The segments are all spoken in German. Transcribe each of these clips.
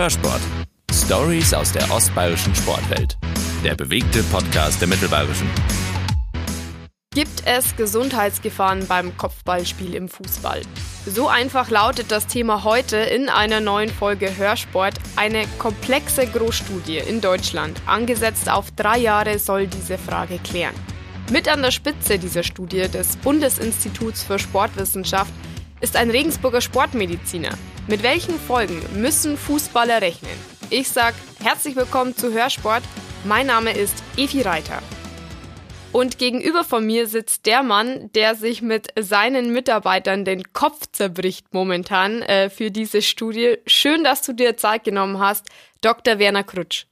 Hörsport. Stories aus der ostbayerischen Sportwelt. Der bewegte Podcast der Mittelbayerischen. Gibt es Gesundheitsgefahren beim Kopfballspiel im Fußball? So einfach lautet das Thema heute in einer neuen Folge Hörsport. Eine komplexe Großstudie in Deutschland, angesetzt auf drei Jahre, soll diese Frage klären. Mit an der Spitze dieser Studie des Bundesinstituts für Sportwissenschaft ist ein Regensburger Sportmediziner. Mit welchen Folgen müssen Fußballer rechnen? Ich sag herzlich willkommen zu Hörsport. Mein Name ist Evi Reiter. Und gegenüber von mir sitzt der Mann, der sich mit seinen Mitarbeitern den Kopf zerbricht momentan äh, für diese Studie. Schön, dass du dir Zeit genommen hast, Dr. Werner Krutsch.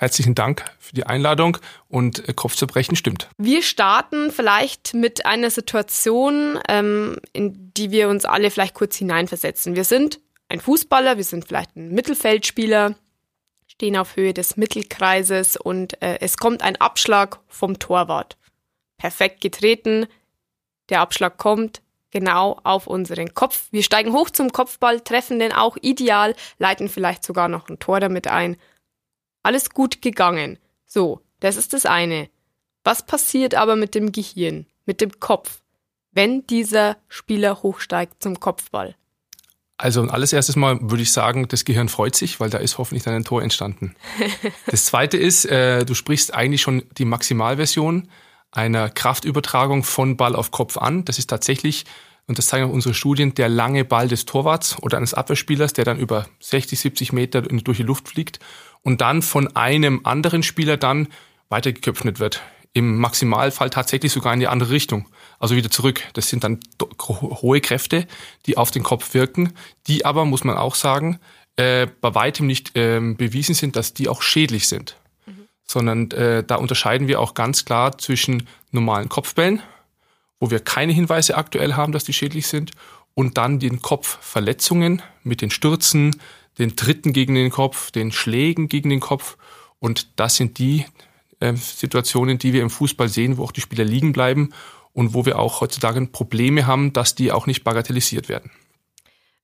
Herzlichen Dank für die Einladung und äh, Kopfzerbrechen stimmt. Wir starten vielleicht mit einer Situation, ähm, in die wir uns alle vielleicht kurz hineinversetzen. Wir sind ein Fußballer, wir sind vielleicht ein Mittelfeldspieler, stehen auf Höhe des Mittelkreises und äh, es kommt ein Abschlag vom Torwart. Perfekt getreten, der Abschlag kommt genau auf unseren Kopf. Wir steigen hoch zum Kopfball, treffen den auch ideal, leiten vielleicht sogar noch ein Tor damit ein alles gut gegangen. So, das ist das eine. Was passiert aber mit dem Gehirn, mit dem Kopf, wenn dieser Spieler hochsteigt zum Kopfball? Also alles erstes Mal würde ich sagen, das Gehirn freut sich, weil da ist hoffentlich dann ein Tor entstanden. Das zweite ist, äh, du sprichst eigentlich schon die Maximalversion einer Kraftübertragung von Ball auf Kopf an. Das ist tatsächlich, und das zeigen auch unsere Studien, der lange Ball des Torwarts oder eines Abwehrspielers, der dann über 60, 70 Meter durch die Luft fliegt und dann von einem anderen Spieler dann weitergeköpft wird. Im Maximalfall tatsächlich sogar in die andere Richtung. Also wieder zurück. Das sind dann hohe Kräfte, die auf den Kopf wirken, die aber, muss man auch sagen, äh, bei weitem nicht äh, bewiesen sind, dass die auch schädlich sind. Mhm. Sondern äh, da unterscheiden wir auch ganz klar zwischen normalen Kopfbällen, wo wir keine Hinweise aktuell haben, dass die schädlich sind, und dann den Kopfverletzungen mit den Stürzen, den Tritten gegen den Kopf, den Schlägen gegen den Kopf. Und das sind die äh, Situationen, die wir im Fußball sehen, wo auch die Spieler liegen bleiben und wo wir auch heutzutage Probleme haben, dass die auch nicht bagatellisiert werden.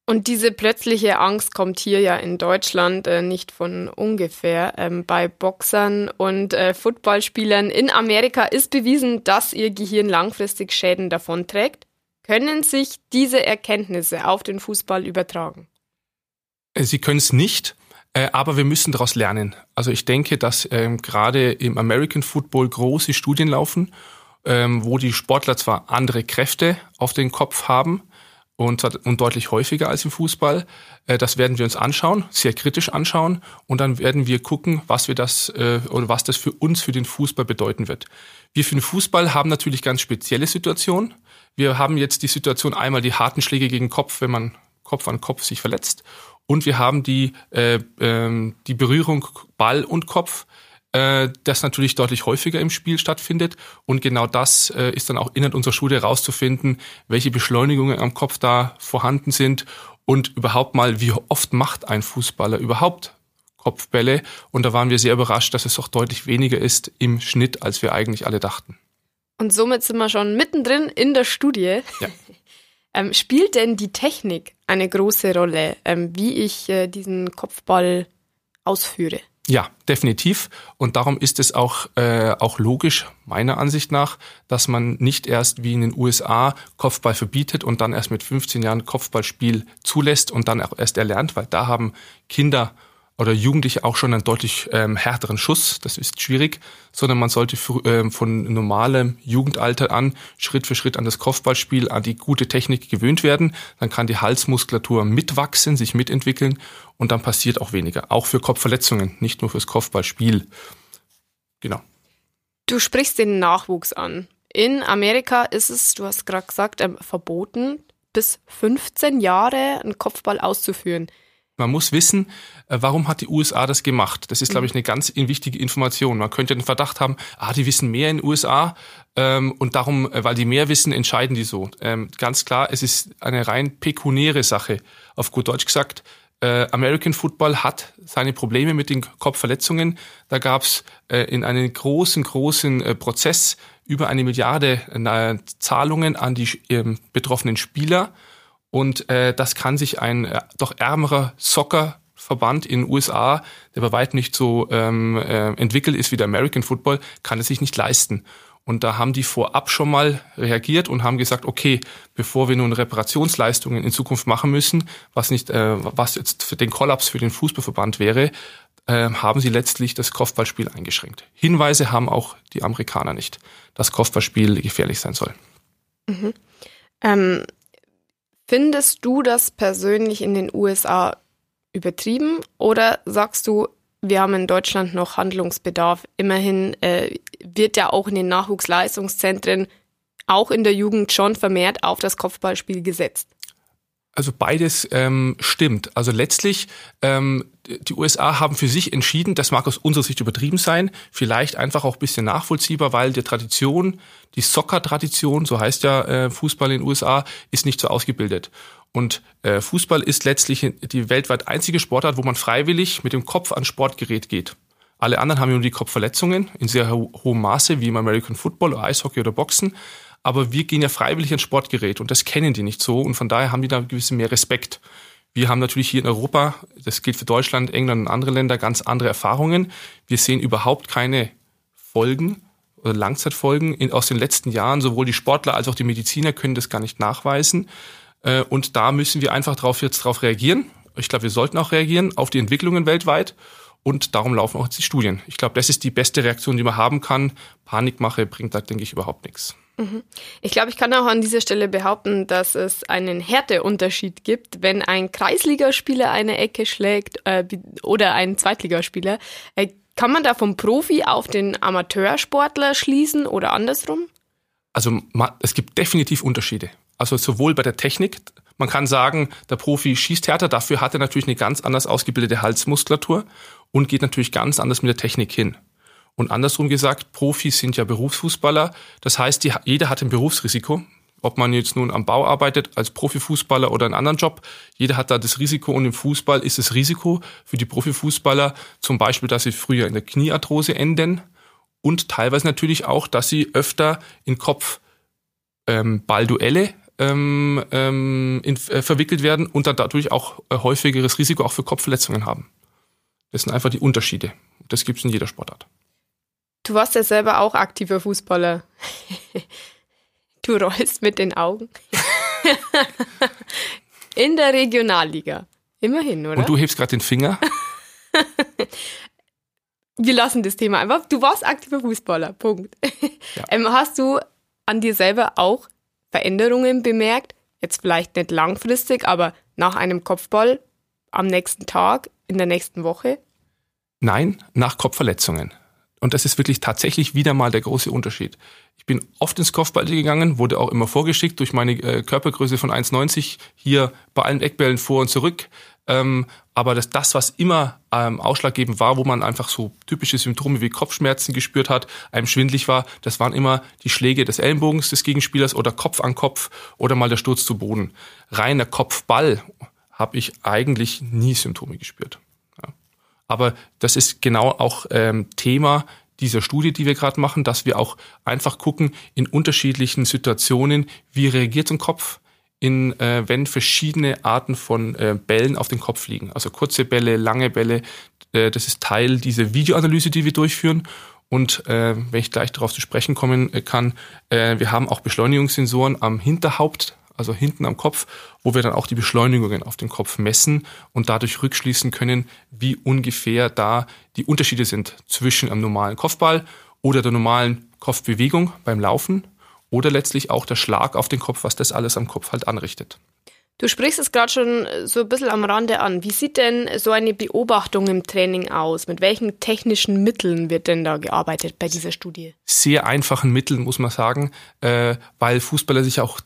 Und diese plötzliche Angst kommt hier ja in Deutschland äh, nicht von ungefähr. Ähm, bei Boxern und äh, Footballspielern in Amerika ist bewiesen, dass ihr Gehirn langfristig Schäden davonträgt. Können sich diese Erkenntnisse auf den Fußball übertragen? Äh, sie können es nicht, äh, aber wir müssen daraus lernen. Also ich denke, dass ähm, gerade im American Football große Studien laufen, ähm, wo die Sportler zwar andere Kräfte auf den Kopf haben und, und deutlich häufiger als im Fußball. Äh, das werden wir uns anschauen, sehr kritisch anschauen und dann werden wir gucken, was wir das äh, oder was das für uns für den Fußball bedeuten wird. Wir für den Fußball haben natürlich ganz spezielle Situationen. Wir haben jetzt die Situation einmal die harten Schläge gegen Kopf, wenn man Kopf an Kopf sich verletzt und wir haben die, äh, äh, die Berührung Ball und Kopf, äh, das natürlich deutlich häufiger im Spiel stattfindet. Und genau das äh, ist dann auch innerhalb unserer Schule herauszufinden, welche Beschleunigungen am Kopf da vorhanden sind und überhaupt mal, wie oft macht ein Fußballer überhaupt Kopfbälle. Und da waren wir sehr überrascht, dass es doch deutlich weniger ist im Schnitt, als wir eigentlich alle dachten. Und somit sind wir schon mittendrin in der Studie. Ja. Ähm, spielt denn die Technik eine große Rolle, ähm, wie ich äh, diesen Kopfball ausführe? Ja, definitiv. Und darum ist es auch, äh, auch logisch, meiner Ansicht nach, dass man nicht erst wie in den USA Kopfball verbietet und dann erst mit 15 Jahren Kopfballspiel zulässt und dann auch erst erlernt, weil da haben Kinder oder Jugendliche auch schon einen deutlich ähm, härteren Schuss, das ist schwierig, sondern man sollte ähm, von normalem Jugendalter an Schritt für Schritt an das Kopfballspiel, an die gute Technik gewöhnt werden. Dann kann die Halsmuskulatur mitwachsen, sich mitentwickeln und dann passiert auch weniger. Auch für Kopfverletzungen, nicht nur fürs Kopfballspiel. Genau. Du sprichst den Nachwuchs an. In Amerika ist es, du hast gerade gesagt, ähm, verboten, bis 15 Jahre einen Kopfball auszuführen. Man muss wissen, äh, warum hat die USA das gemacht? Das ist, glaube ich, mhm. eine ganz wichtige Information. Man könnte den Verdacht haben, ah, die wissen mehr in den USA ähm, und darum, äh, weil die mehr wissen, entscheiden die so. Ähm, ganz klar, es ist eine rein pekuniäre Sache. Auf gut Deutsch gesagt, äh, American Football hat seine Probleme mit den Kopfverletzungen. Da gab es äh, in einem großen, großen äh, Prozess über eine Milliarde äh, Zahlungen an die ähm, betroffenen Spieler. Und äh, das kann sich ein äh, doch ärmerer Soccer Verband in den USA, der bei weitem nicht so ähm, äh, entwickelt ist wie der American Football, kann es sich nicht leisten. Und da haben die vorab schon mal reagiert und haben gesagt, okay, bevor wir nun Reparationsleistungen in Zukunft machen müssen, was nicht, äh, was jetzt für den Kollaps für den Fußballverband wäre, äh, haben sie letztlich das Kopfballspiel eingeschränkt. Hinweise haben auch die Amerikaner nicht, dass Kopfballspiel gefährlich sein soll. Mhm. Ähm, findest du das persönlich in den USA übertrieben oder sagst du, wir haben in Deutschland noch Handlungsbedarf? Immerhin äh, wird ja auch in den Nachwuchsleistungszentren auch in der Jugend schon vermehrt auf das Kopfballspiel gesetzt. Also beides ähm, stimmt. Also letztlich, ähm, die USA haben für sich entschieden, das mag aus unserer Sicht übertrieben sein, vielleicht einfach auch ein bisschen nachvollziehbar, weil die Tradition, die Soccer-Tradition, so heißt ja äh, Fußball in den USA, ist nicht so ausgebildet. Und äh, Fußball ist letztlich die weltweit einzige Sportart, wo man freiwillig mit dem Kopf an Sportgerät geht. Alle anderen haben nur die Kopfverletzungen in sehr ho hohem Maße, wie im American Football, oder Eishockey oder Boxen. Aber wir gehen ja freiwillig ans Sportgerät und das kennen die nicht so und von daher haben die da ein bisschen mehr Respekt. Wir haben natürlich hier in Europa, das gilt für Deutschland, England und andere Länder, ganz andere Erfahrungen. Wir sehen überhaupt keine Folgen oder Langzeitfolgen in, aus den letzten Jahren. Sowohl die Sportler als auch die Mediziner können das gar nicht nachweisen. Äh, und da müssen wir einfach drauf jetzt drauf reagieren. Ich glaube, wir sollten auch reagieren auf die Entwicklungen weltweit. Und darum laufen auch jetzt die Studien. Ich glaube, das ist die beste Reaktion, die man haben kann. Panikmache bringt da, denke ich, überhaupt nichts. Mhm. Ich glaube, ich kann auch an dieser Stelle behaupten, dass es einen Härteunterschied gibt, wenn ein Kreisligaspieler eine Ecke schlägt äh, oder ein Zweitligaspieler. Äh, kann man da vom Profi auf den Amateursportler schließen oder andersrum? Also es gibt definitiv Unterschiede. Also sowohl bei der Technik, man kann sagen, der Profi schießt härter, dafür hat er natürlich eine ganz anders ausgebildete Halsmuskulatur und geht natürlich ganz anders mit der Technik hin. Und andersrum gesagt, Profis sind ja Berufsfußballer. Das heißt, die, jeder hat ein Berufsrisiko. Ob man jetzt nun am Bau arbeitet als Profifußballer oder einen anderen Job, jeder hat da das Risiko. Und im Fußball ist das Risiko für die Profifußballer zum Beispiel, dass sie früher in der Kniearthrose enden und teilweise natürlich auch, dass sie öfter in Kopfballduelle ähm, ähm, ähm, in, äh, verwickelt werden und dann dadurch auch äh, häufigeres Risiko auch für Kopfverletzungen haben. Das sind einfach die Unterschiede. Das gibt es in jeder Sportart. Du warst ja selber auch aktiver Fußballer. du rollst mit den Augen. in der Regionalliga. Immerhin, oder? Und du hebst gerade den Finger. Wir lassen das Thema einfach. Du warst aktiver Fußballer. Punkt. Ja. Ähm, hast du an dir selber auch Veränderungen bemerkt? Jetzt vielleicht nicht langfristig, aber nach einem Kopfball am nächsten Tag, in der nächsten Woche? Nein, nach Kopfverletzungen. Und das ist wirklich tatsächlich wieder mal der große Unterschied. Ich bin oft ins Kopfball gegangen, wurde auch immer vorgeschickt durch meine äh, Körpergröße von 1,90 hier bei allen Eckbällen vor und zurück. Ähm, aber das, das, was immer ähm, ausschlaggebend war, wo man einfach so typische Symptome wie Kopfschmerzen gespürt hat, einem schwindlig war, das waren immer die Schläge des Ellenbogens des Gegenspielers oder Kopf an Kopf oder mal der Sturz zu Boden. Reiner Kopfball habe ich eigentlich nie Symptome gespürt. Aber das ist genau auch ähm, Thema dieser Studie, die wir gerade machen, dass wir auch einfach gucken in unterschiedlichen Situationen, wie reagiert ein Kopf, in, äh, wenn verschiedene Arten von äh, Bällen auf den Kopf liegen. Also kurze Bälle, lange Bälle. Äh, das ist Teil dieser Videoanalyse, die wir durchführen. Und äh, wenn ich gleich darauf zu sprechen kommen äh, kann, äh, wir haben auch Beschleunigungssensoren am Hinterhaupt, also hinten am Kopf, wo wir dann auch die Beschleunigungen auf den Kopf messen und dadurch rückschließen können, wie ungefähr da die Unterschiede sind zwischen einem normalen Kopfball oder der normalen Kopfbewegung beim Laufen oder letztlich auch der Schlag auf den Kopf, was das alles am Kopf halt anrichtet. Du sprichst es gerade schon so ein bisschen am Rande an. Wie sieht denn so eine Beobachtung im Training aus? Mit welchen technischen Mitteln wird denn da gearbeitet bei dieser Studie? Sehr einfachen Mitteln, muss man sagen, äh, weil Fußballer sich auch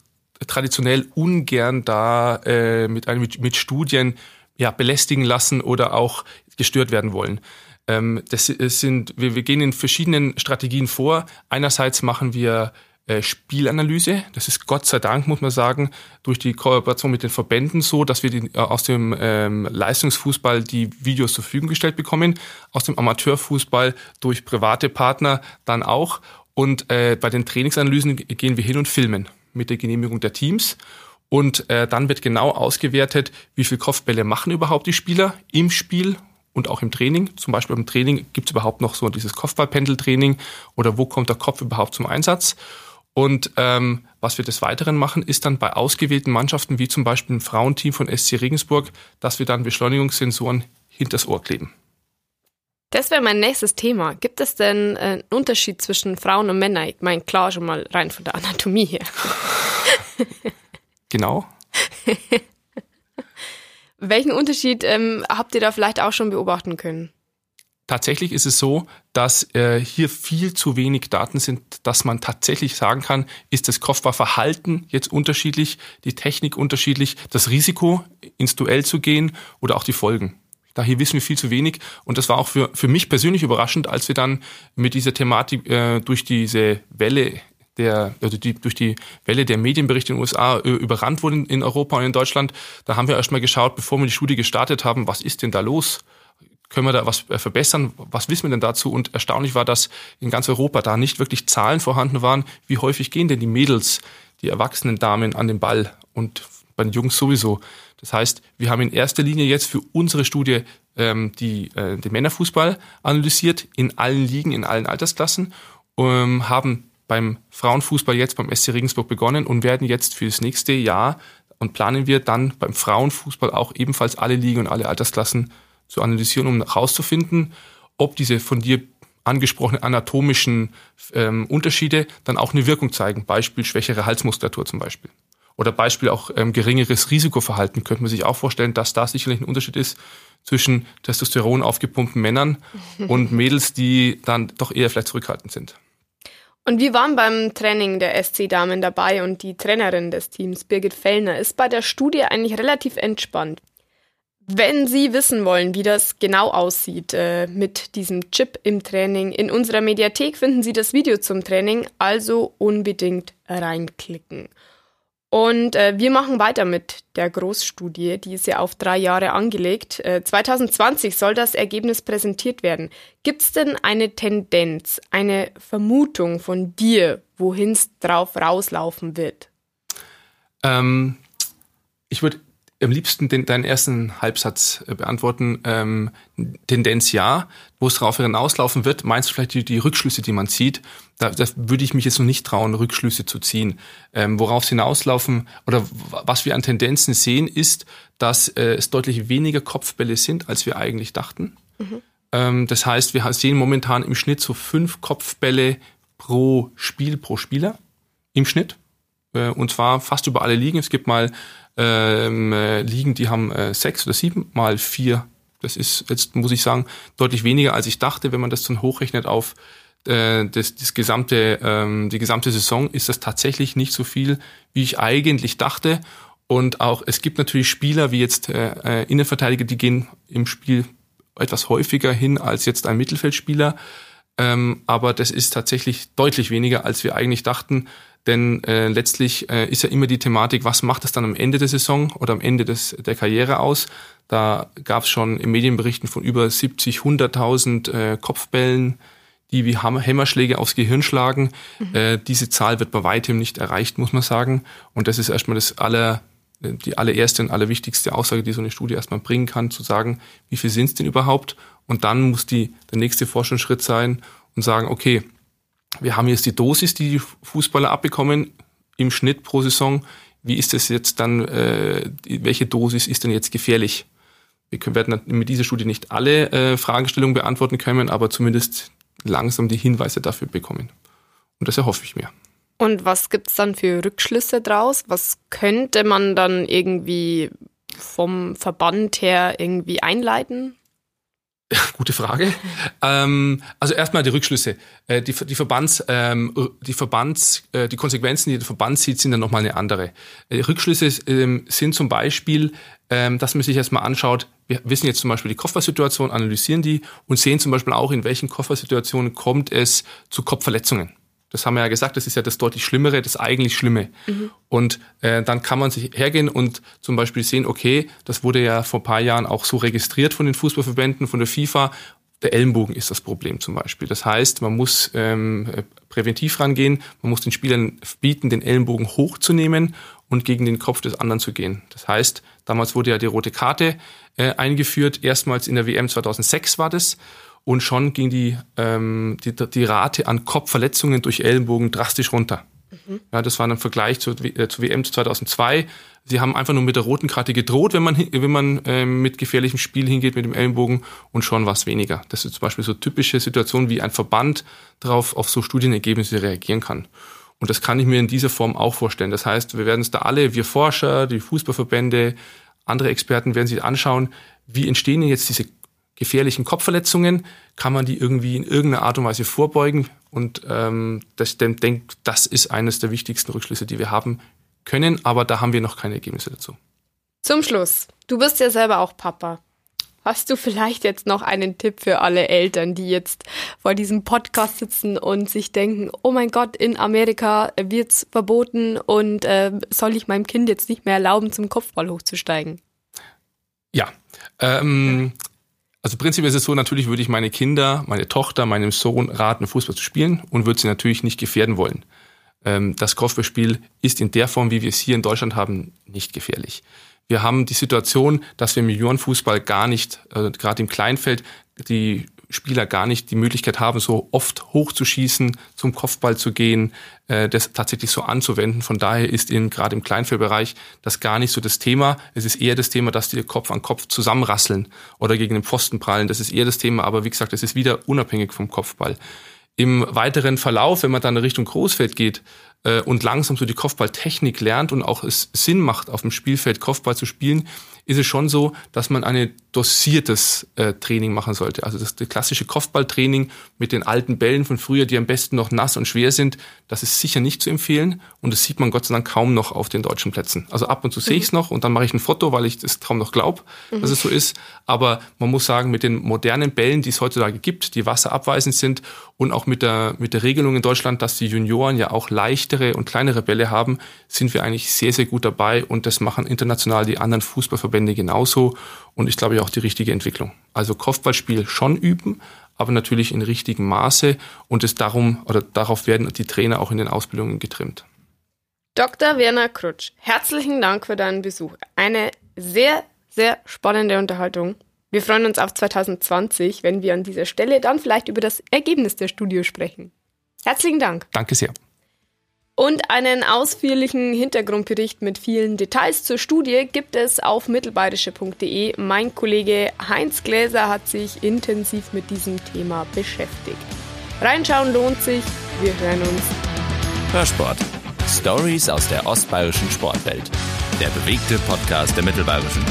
traditionell ungern da äh, mit, mit, mit Studien ja, belästigen lassen oder auch gestört werden wollen. Ähm, das sind, wir, wir gehen in verschiedenen Strategien vor. Einerseits machen wir äh, Spielanalyse. Das ist Gott sei Dank, muss man sagen, durch die Kooperation mit den Verbänden so, dass wir die, äh, aus dem ähm, Leistungsfußball die Videos zur Verfügung gestellt bekommen, aus dem Amateurfußball durch private Partner dann auch. Und äh, bei den Trainingsanalysen gehen wir hin und filmen mit der Genehmigung der Teams. Und äh, dann wird genau ausgewertet, wie viel Kopfbälle machen überhaupt die Spieler im Spiel und auch im Training. Zum Beispiel im Training gibt es überhaupt noch so dieses Kopfballpendeltraining oder wo kommt der Kopf überhaupt zum Einsatz. Und ähm, was wir des Weiteren machen, ist dann bei ausgewählten Mannschaften, wie zum Beispiel im Frauenteam von SC Regensburg, dass wir dann Beschleunigungssensoren hinters Ohr kleben. Das wäre mein nächstes Thema. Gibt es denn äh, einen Unterschied zwischen Frauen und Männern? Ich meine, klar, schon mal rein von der Anatomie her. genau. Welchen Unterschied ähm, habt ihr da vielleicht auch schon beobachten können? Tatsächlich ist es so, dass äh, hier viel zu wenig Daten sind, dass man tatsächlich sagen kann, ist das Kopfballverhalten jetzt unterschiedlich, die Technik unterschiedlich, das Risiko ins Duell zu gehen oder auch die Folgen. Daher wissen wir viel zu wenig und das war auch für, für mich persönlich überraschend, als wir dann mit dieser Thematik äh, durch diese Welle der, also die, durch die Welle der Medienberichte in den USA äh, überrannt wurden in Europa und in Deutschland. Da haben wir erstmal geschaut, bevor wir die Studie gestartet haben, was ist denn da los? Können wir da was äh, verbessern? Was wissen wir denn dazu? Und erstaunlich war, dass in ganz Europa da nicht wirklich Zahlen vorhanden waren. Wie häufig gehen denn die Mädels, die erwachsenen Damen an den Ball und bei den Jungs sowieso? Das heißt, wir haben in erster Linie jetzt für unsere Studie ähm, die, äh, den Männerfußball analysiert in allen Ligen, in allen Altersklassen, ähm, haben beim Frauenfußball jetzt beim SC Regensburg begonnen und werden jetzt für das nächste Jahr und planen wir dann beim Frauenfußball auch ebenfalls alle Ligen und alle Altersklassen zu analysieren, um herauszufinden, ob diese von dir angesprochenen anatomischen ähm, Unterschiede dann auch eine Wirkung zeigen. Beispiel schwächere Halsmuskulatur zum Beispiel. Oder Beispiel auch ähm, geringeres Risikoverhalten. Könnte man sich auch vorstellen, dass da sicherlich ein Unterschied ist zwischen Testosteron aufgepumpten Männern und Mädels, die dann doch eher vielleicht zurückhaltend sind. Und wir waren beim Training der SC-Damen dabei und die Trainerin des Teams, Birgit Fellner, ist bei der Studie eigentlich relativ entspannt. Wenn Sie wissen wollen, wie das genau aussieht äh, mit diesem Chip im Training, in unserer Mediathek finden Sie das Video zum Training, also unbedingt reinklicken. Und äh, wir machen weiter mit der Großstudie, die ist ja auf drei Jahre angelegt. Äh, 2020 soll das Ergebnis präsentiert werden. Gibt es denn eine Tendenz, eine Vermutung von dir, wohin es drauf rauslaufen wird? Ähm, ich würde am liebsten den, deinen ersten Halbsatz äh, beantworten. Ähm, Tendenz ja. Wo es darauf hinauslaufen wird, meinst du vielleicht die, die Rückschlüsse, die man zieht? Da, da würde ich mich jetzt noch nicht trauen, Rückschlüsse zu ziehen. Ähm, worauf es hinauslaufen oder was wir an Tendenzen sehen, ist, dass äh, es deutlich weniger Kopfbälle sind, als wir eigentlich dachten. Mhm. Ähm, das heißt, wir sehen momentan im Schnitt so fünf Kopfbälle pro Spiel, pro Spieler im Schnitt. Äh, und zwar fast über alle Ligen. Es gibt mal ähm, äh, Ligen, die haben äh, sechs oder sieben mal vier. Das ist jetzt, muss ich sagen, deutlich weniger, als ich dachte. Wenn man das dann hochrechnet auf äh, das, das gesamte, ähm, die gesamte Saison, ist das tatsächlich nicht so viel, wie ich eigentlich dachte. Und auch es gibt natürlich Spieler wie jetzt äh, äh Innenverteidiger, die gehen im Spiel etwas häufiger hin als jetzt ein Mittelfeldspieler. Ähm, aber das ist tatsächlich deutlich weniger, als wir eigentlich dachten. Denn äh, letztlich äh, ist ja immer die Thematik, was macht es dann am Ende der Saison oder am Ende des, der Karriere aus? Da gab es schon in Medienberichten von über 70, 100.000 äh, Kopfbällen, die wie Hämmerschläge aufs Gehirn schlagen. Mhm. Äh, diese Zahl wird bei weitem nicht erreicht, muss man sagen. Und das ist erstmal das aller, die allererste und allerwichtigste Aussage, die so eine Studie erstmal bringen kann, zu sagen, wie viel sind es denn überhaupt? Und dann muss die, der nächste Forschungsschritt sein und sagen, okay, wir haben jetzt die Dosis, die die Fußballer abbekommen im Schnitt pro Saison. Wie ist das jetzt dann, äh, welche Dosis ist denn jetzt gefährlich? Wir können, werden mit dieser Studie nicht alle äh, Fragestellungen beantworten können, aber zumindest langsam die Hinweise dafür bekommen. Und das erhoffe ich mir. Und was gibt's dann für Rückschlüsse draus? Was könnte man dann irgendwie vom Verband her irgendwie einleiten? Gute Frage. ähm, also erstmal die Rückschlüsse. Äh, die, die Verbands, ähm, die Verbands, äh, die Konsequenzen, die der Verband sieht, sind dann nochmal eine andere. Äh, Rückschlüsse ähm, sind zum Beispiel, ähm, dass man sich erstmal anschaut, wir wissen jetzt zum Beispiel die Koffersituation, analysieren die und sehen zum Beispiel auch, in welchen Koffersituationen kommt es zu Kopfverletzungen. Das haben wir ja gesagt, das ist ja das deutlich Schlimmere, das eigentlich Schlimme. Mhm. Und äh, dann kann man sich hergehen und zum Beispiel sehen, okay, das wurde ja vor paar Jahren auch so registriert von den Fußballverbänden, von der FIFA. Der Ellenbogen ist das Problem zum Beispiel. Das heißt, man muss ähm, präventiv rangehen, man muss den Spielern bieten, den Ellenbogen hochzunehmen und gegen den Kopf des anderen zu gehen. Das heißt, damals wurde ja die rote Karte äh, eingeführt, erstmals in der WM 2006 war das und schon ging die, ähm, die, die Rate an Kopfverletzungen durch Ellenbogen drastisch runter. Mhm. Ja, das war ein Vergleich zur, äh, zur WM 2002. Sie haben einfach nur mit der roten Karte gedroht, wenn man, wenn man äh, mit gefährlichem Spiel hingeht mit dem Ellenbogen und schon war es weniger. Das ist zum Beispiel so typische Situationen, wie ein Verband darauf auf so Studienergebnisse reagieren kann. Und das kann ich mir in dieser Form auch vorstellen. Das heißt, wir werden es da alle, wir Forscher, die Fußballverbände, andere Experten werden sich anschauen, wie entstehen jetzt diese gefährlichen Kopfverletzungen, kann man die irgendwie in irgendeiner Art und Weise vorbeugen. Und ähm, das, denke, das ist eines der wichtigsten Rückschlüsse, die wir haben können, aber da haben wir noch keine Ergebnisse dazu. Zum Schluss, du bist ja selber auch Papa. Hast du vielleicht jetzt noch einen Tipp für alle Eltern, die jetzt vor diesem Podcast sitzen und sich denken, oh mein Gott, in Amerika wird's verboten und äh, soll ich meinem Kind jetzt nicht mehr erlauben, zum Kopfball hochzusteigen? Ja, ähm, also prinzipiell ist es so, natürlich würde ich meine Kinder, meine Tochter, meinem Sohn raten, Fußball zu spielen und würde sie natürlich nicht gefährden wollen. Ähm, das Kopfballspiel ist in der Form, wie wir es hier in Deutschland haben, nicht gefährlich. Wir haben die Situation, dass wir im Juniorenfußball gar nicht, äh, gerade im Kleinfeld, die Spieler gar nicht die Möglichkeit haben, so oft hochzuschießen, zum Kopfball zu gehen, äh, das tatsächlich so anzuwenden. Von daher ist in, gerade im Kleinfeldbereich das gar nicht so das Thema. Es ist eher das Thema, dass die Kopf an Kopf zusammenrasseln oder gegen den Pfosten prallen. Das ist eher das Thema, aber wie gesagt, es ist wieder unabhängig vom Kopfball. Im weiteren Verlauf, wenn man dann in Richtung Großfeld geht, äh, und langsam so die Kopfballtechnik lernt und auch es Sinn macht, auf dem Spielfeld Kopfball zu spielen, ist es schon so, dass man ein dosiertes äh, Training machen sollte. Also das, das klassische Kopfballtraining mit den alten Bällen von früher, die am besten noch nass und schwer sind, das ist sicher nicht zu empfehlen und das sieht man Gott sei Dank kaum noch auf den deutschen Plätzen. Also ab und zu mhm. sehe ich es noch und dann mache ich ein Foto, weil ich das kaum noch glaube, mhm. dass es so ist. Aber man muss sagen, mit den modernen Bällen, die es heutzutage gibt, die wasserabweisend sind und auch mit der, mit der Regelung in Deutschland, dass die Junioren ja auch leichtere und kleinere Bälle haben, sind wir eigentlich sehr, sehr gut dabei und das machen international die anderen Fußballverbände Verbände genauso und ich glaube auch die richtige Entwicklung. Also Kopfballspiel schon üben, aber natürlich in richtigem Maße und es darum oder darauf werden die Trainer auch in den Ausbildungen getrimmt. Dr. Werner Krutsch, herzlichen Dank für deinen Besuch. Eine sehr, sehr spannende Unterhaltung. Wir freuen uns auf 2020, wenn wir an dieser Stelle dann vielleicht über das Ergebnis der Studie sprechen. Herzlichen Dank. Danke sehr. Und einen ausführlichen Hintergrundbericht mit vielen Details zur Studie gibt es auf mittelbayerische.de. Mein Kollege Heinz Gläser hat sich intensiv mit diesem Thema beschäftigt. Reinschauen lohnt sich. Wir hören uns. Hörsport. Stories aus der ostbayerischen Sportwelt. Der bewegte Podcast der Mittelbayerischen.